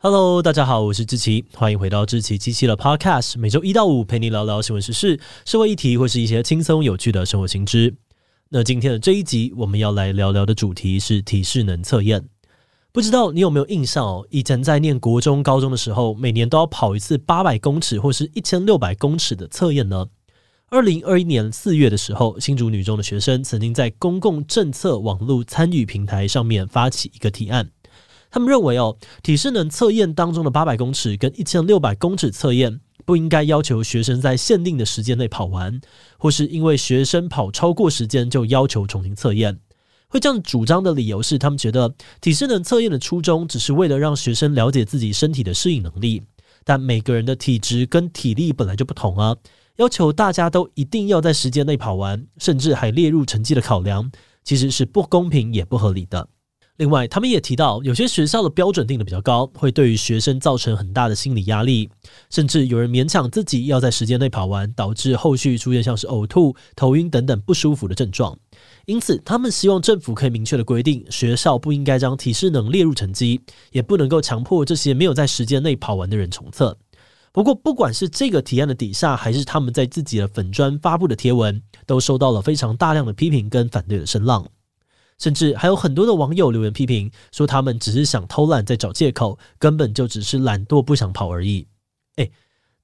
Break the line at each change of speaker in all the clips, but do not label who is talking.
Hello，大家好，我是志奇，欢迎回到志奇七七的 Podcast，每周一到五陪你聊聊新闻时事、社会议题或是一些轻松有趣的生活新知。那今天的这一集，我们要来聊聊的主题是体适能测验。不知道你有没有印象哦？以前在念国中、高中的时候，每年都要跑一次八百公尺或是一千六百公尺的测验呢。二零二一年四月的时候，新竹女中的学生曾经在公共政策网络参与平台上面发起一个提案。他们认为哦，体适能测验当中的八百公尺跟一千六百公尺测验不应该要求学生在限定的时间内跑完，或是因为学生跑超过时间就要求重新测验。会这样主张的理由是，他们觉得体适能测验的初衷只是为了让学生了解自己身体的适应能力，但每个人的体质跟体力本来就不同啊，要求大家都一定要在时间内跑完，甚至还列入成绩的考量，其实是不公平也不合理的。另外，他们也提到，有些学校的标准定得比较高，会对于学生造成很大的心理压力，甚至有人勉强自己要在时间内跑完，导致后续出现像是呕吐、头晕等等不舒服的症状。因此，他们希望政府可以明确的规定，学校不应该将体适能列入成绩，也不能够强迫这些没有在时间内跑完的人重测。不过，不管是这个提案的底下，还是他们在自己的粉专发布的贴文，都收到了非常大量的批评跟反对的声浪。甚至还有很多的网友留言批评，说他们只是想偷懒，在找借口，根本就只是懒惰不想跑而已。诶，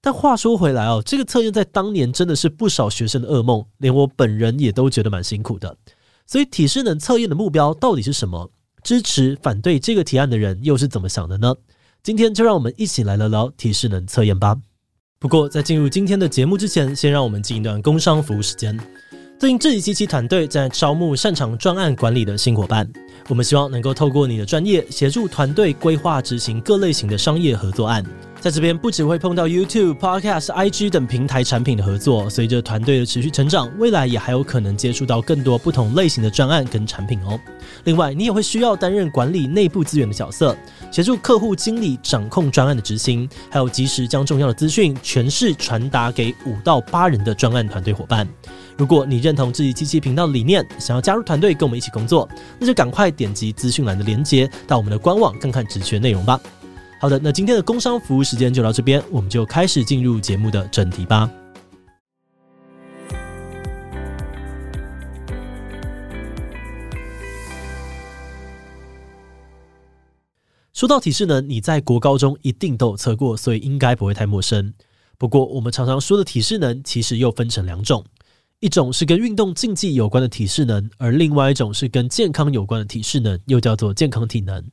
但话说回来哦，这个测验在当年真的是不少学生的噩梦，连我本人也都觉得蛮辛苦的。所以体适能测验的目标到底是什么？支持、反对这个提案的人又是怎么想的呢？今天就让我们一起来聊聊体适能测验吧。不过在进入今天的节目之前，先让我们进一段工商服务时间。最近志祺七七团队在招募擅长专案管理的新伙伴，我们希望能够透过你的专业，协助团队规划执行各类型的商业合作案。在这边不只会碰到 YouTube、Podcast、IG 等平台产品的合作，随着团队的持续成长，未来也还有可能接触到更多不同类型的专案跟产品哦。另外，你也会需要担任管理内部资源的角色，协助客户经理掌控专案的执行，还有及时将重要的资讯诠释传达给五到八人的专案团队伙伴。如果你认同自己机器频道的理念，想要加入团队跟我们一起工作，那就赶快点击资讯栏的链接，到我们的官网看看职缺内容吧。好的，那今天的工商服务时间就到这边，我们就开始进入节目的正题吧。说到体适能，你在国高中一定都有测过，所以应该不会太陌生。不过，我们常常说的体适能，其实又分成两种，一种是跟运动竞技有关的体适能，而另外一种是跟健康有关的体适能，又叫做健康体能。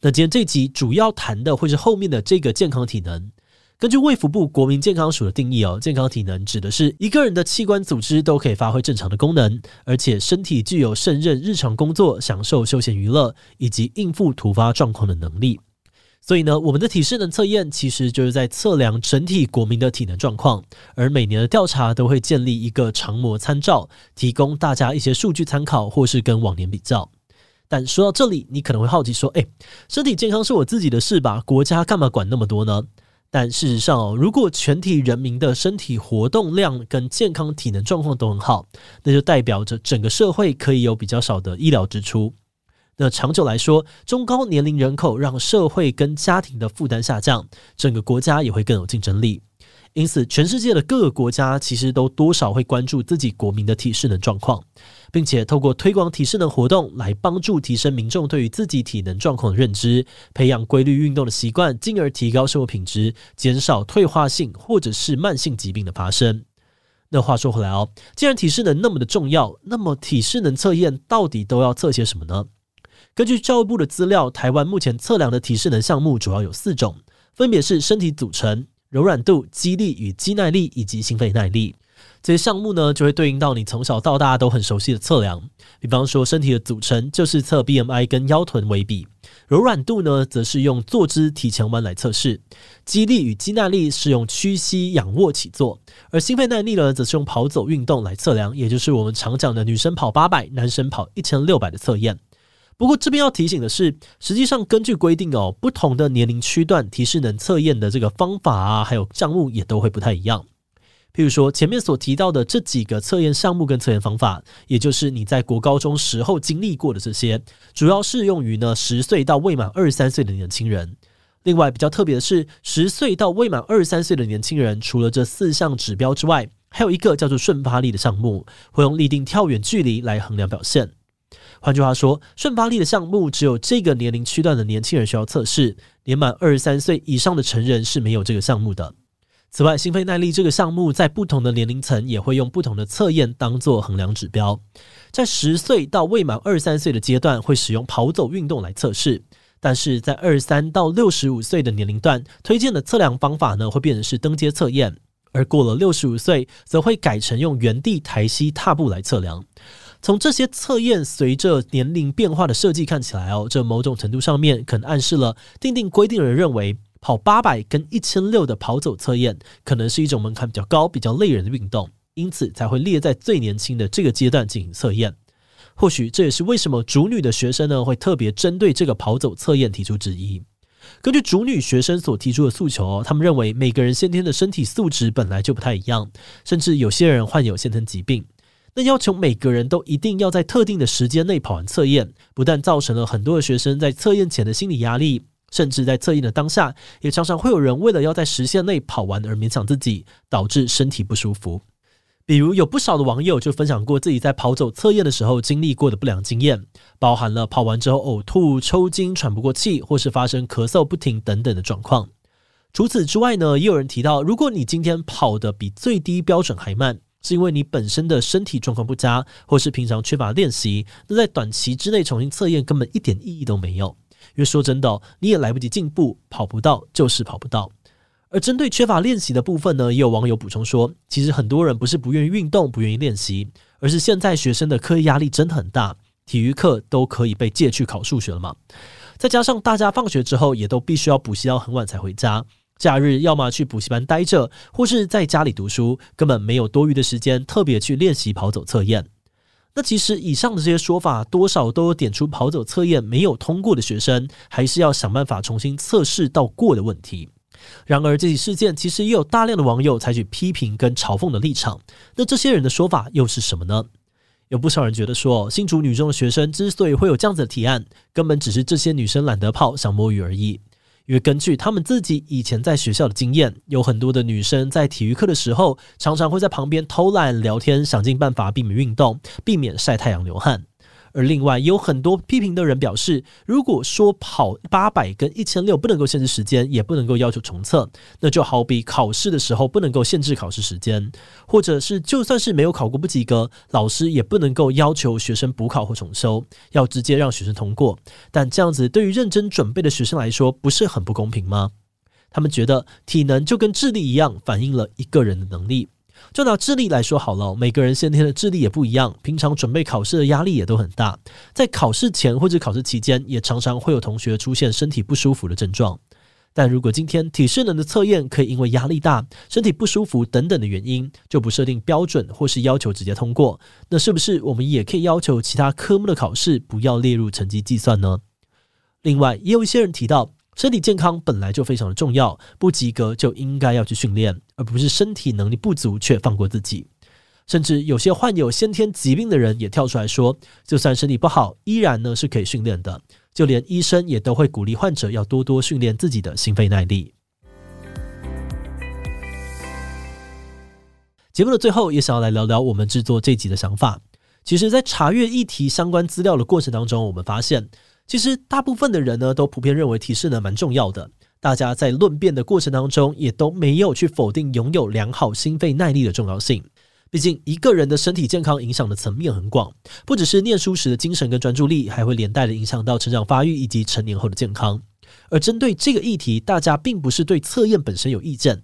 那今天这集主要谈的会是后面的这个健康体能。根据卫福部国民健康署的定义哦，健康体能指的是一个人的器官组织都可以发挥正常的功能，而且身体具有胜任日常工作、享受休闲娱乐以及应付突发状况的能力。所以呢，我们的体适能测验其实就是在测量整体国民的体能状况，而每年的调查都会建立一个常模参照，提供大家一些数据参考，或是跟往年比较。但说到这里，你可能会好奇说：“诶，身体健康是我自己的事吧？国家干嘛管那么多呢？”但事实上哦，如果全体人民的身体活动量跟健康体能状况都很好，那就代表着整个社会可以有比较少的医疗支出。那长久来说，中高年龄人口让社会跟家庭的负担下降，整个国家也会更有竞争力。因此，全世界的各个国家其实都多少会关注自己国民的体适能状况，并且透过推广体适能活动来帮助提升民众对于自己体能状况的认知，培养规律运动的习惯，进而提高生活品质，减少退化性或者是慢性疾病的发生。那话说回来哦，既然体适能那么的重要，那么体适能测验到底都要测些什么呢？根据教育部的资料，台湾目前测量的体适能项目主要有四种，分别是身体组成。柔软度、肌力与肌耐力以及心肺耐力，这些项目呢，就会对应到你从小到大都很熟悉的测量。比方说，身体的组成就是测 BMI 跟腰臀围比；柔软度呢，则是用坐姿提前弯来测试；肌力与肌耐力是用屈膝仰卧起坐；而心肺耐力呢，则是用跑走运动来测量，也就是我们常讲的女生跑八百，男生跑一千六百的测验。不过这边要提醒的是，实际上根据规定哦，不同的年龄区段提示能测验的这个方法啊，还有项目也都会不太一样。譬如说前面所提到的这几个测验项目跟测验方法，也就是你在国高中时候经历过的这些，主要适用于呢十岁到未满二十三岁的年轻人。另外比较特别的是，十岁到未满二十三岁的年轻人，除了这四项指标之外，还有一个叫做瞬发力的项目，会用立定跳远距离来衡量表现。换句话说，瞬发力的项目只有这个年龄区段的年轻人需要测试，年满二十三岁以上的成人是没有这个项目的。此外，心肺耐力这个项目在不同的年龄层也会用不同的测验当做衡量指标。在十岁到未满二十三岁的阶段，会使用跑走运动来测试。但是在二十三到六十五岁的年龄段，推荐的测量方法呢，会变成是登阶测验；而过了六十五岁，则会改成用原地抬膝踏步来测量。从这些测验随着年龄变化的设计看起来哦，这某种程度上面可能暗示了定定规定人认为跑八百跟一千六的跑走测验可能是一种门槛比较高、比较累人的运动，因此才会列在最年轻的这个阶段进行测验。或许这也是为什么主女的学生呢，会特别针对这个跑走测验提出质疑。根据主女学生所提出的诉求哦，他们认为每个人先天的身体素质本来就不太一样，甚至有些人患有先天疾病。那要求每个人都一定要在特定的时间内跑完测验，不但造成了很多的学生在测验前的心理压力，甚至在测验的当下，也常常会有人为了要在时限内跑完而勉强自己，导致身体不舒服。比如有不少的网友就分享过自己在跑走测验的时候经历过的不良经验，包含了跑完之后呕吐、抽筋、喘不过气，或是发生咳嗽不停等等的状况。除此之外呢，也有人提到，如果你今天跑得比最低标准还慢，是因为你本身的身体状况不佳，或是平常缺乏练习，那在短期之内重新测验根本一点意义都没有。因为说真的，你也来不及进步，跑不到就是跑不到。而针对缺乏练习的部分呢，也有网友补充说，其实很多人不是不愿意运动、不愿意练习，而是现在学生的课业压力真的很大，体育课都可以被借去考数学了嘛。再加上大家放学之后也都必须要补习到很晚才回家，假日要么去补习班待着，或是在家里读书，根本没有多余的时间特别去练习跑走测验。那其实以上的这些说法，多少都有点出跑走测验没有通过的学生，还是要想办法重新测试到过的问题。然而，这起事件其实也有大量的网友采取批评跟嘲讽的立场。那这些人的说法又是什么呢？有不少人觉得说，新竹女中的学生之所以会有这样子的提案，根本只是这些女生懒得跑，想摸鱼而已。因为根据他们自己以前在学校的经验，有很多的女生在体育课的时候，常常会在旁边偷懒聊天，想尽办法避免运动，避免晒太阳流汗。而另外有很多批评的人表示，如果说跑八百跟一千六不能够限制时间，也不能够要求重测，那就好比考试的时候不能够限制考试时间，或者是就算是没有考过不及格，老师也不能够要求学生补考或重修，要直接让学生通过。但这样子对于认真准备的学生来说，不是很不公平吗？他们觉得体能就跟智力一样，反映了一个人的能力。就拿智力来说好了，每个人先天的智力也不一样，平常准备考试的压力也都很大，在考试前或者考试期间，也常常会有同学出现身体不舒服的症状。但如果今天体适能的测验可以因为压力大、身体不舒服等等的原因，就不设定标准或是要求直接通过，那是不是我们也可以要求其他科目的考试不要列入成绩计算呢？另外，也有一些人提到。身体健康本来就非常的重要，不及格就应该要去训练，而不是身体能力不足却放过自己。甚至有些患有先天疾病的人也跳出来说，就算身体不好，依然呢是可以训练的。就连医生也都会鼓励患者要多多训练自己的心肺耐力。节目的最后，也想要来聊聊我们制作这集的想法。其实，在查阅议题相关资料的过程当中，我们发现。其实，大部分的人呢，都普遍认为提示呢蛮重要的。大家在论辩的过程当中，也都没有去否定拥有良好心肺耐力的重要性。毕竟，一个人的身体健康影响的层面很广，不只是念书时的精神跟专注力，还会连带的影响到成长发育以及成年后的健康。而针对这个议题，大家并不是对测验本身有意见。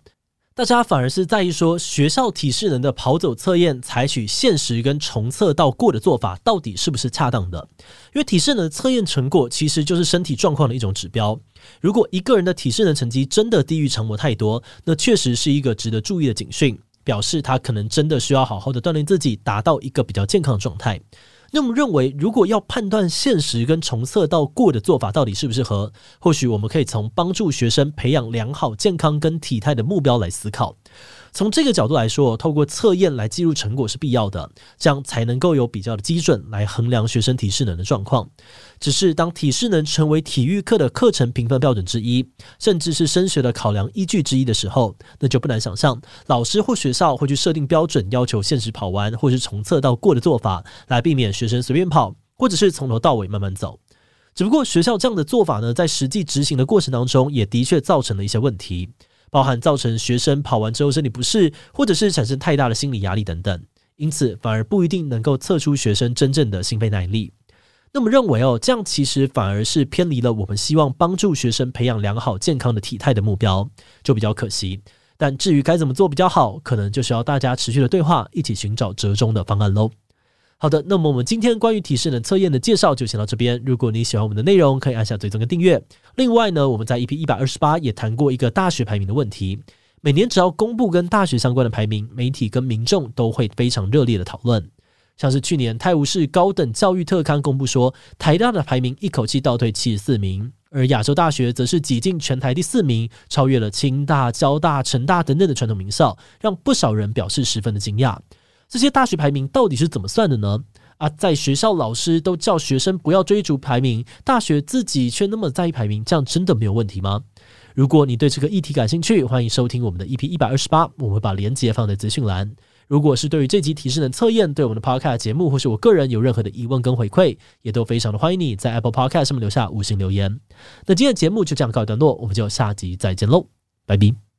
大家反而是在意说，学校体适能的跑走测验采取限时跟重测到过的做法，到底是不是恰当的？因为体适能测验成果其实就是身体状况的一种指标。如果一个人的体适能成绩真的低于常模太多，那确实是一个值得注意的警讯，表示他可能真的需要好好的锻炼自己，达到一个比较健康的状态。那么认为，如果要判断现实跟重测到过的做法到底适不适合，或许我们可以从帮助学生培养良好健康跟体态的目标来思考。从这个角度来说，透过测验来记录成果是必要的，这样才能够有比较的基准来衡量学生体适能的状况。只是当体适能成为体育课的课程评分标准之一，甚至是升学的考量依据之一的时候，那就不难想象，老师或学校会去设定标准，要求限时跑完或是从测到过的做法，来避免学生随便跑，或者是从头到尾慢慢走。只不过学校这样的做法呢，在实际执行的过程当中，也的确造成了一些问题。包含造成学生跑完之后身体不适，或者是产生太大的心理压力等等，因此反而不一定能够测出学生真正的心肺耐力。那么认为哦，这样其实反而是偏离了我们希望帮助学生培养良好健康的体态的目标，就比较可惜。但至于该怎么做比较好，可能就需要大家持续的对话，一起寻找折中的方案喽。好的，那么我们今天关于体适能测验的介绍就先到这边。如果你喜欢我们的内容，可以按下追踪跟订阅。另外呢，我们在 EP 一百二十八也谈过一个大学排名的问题。每年只要公布跟大学相关的排名，媒体跟民众都会非常热烈的讨论。像是去年泰晤士高等教育特刊公布说，台大的排名一口气倒退七十四名，而亚洲大学则是挤进全台第四名，超越了清大、交大、成大等等的传统名校，让不少人表示十分的惊讶。这些大学排名到底是怎么算的呢？啊，在学校老师都叫学生不要追逐排名，大学自己却那么在意排名，这样真的没有问题吗？如果你对这个议题感兴趣，欢迎收听我们的 EP 一百二十八，我会把链接放在资讯栏。如果是对于这集提示能测验，对我们的 Podcast 节目或是我个人有任何的疑问跟回馈，也都非常的欢迎你在 Apple Podcast 上面留下五星留言。那今天的节目就这样告一段落，我们就下集再见喽，拜拜。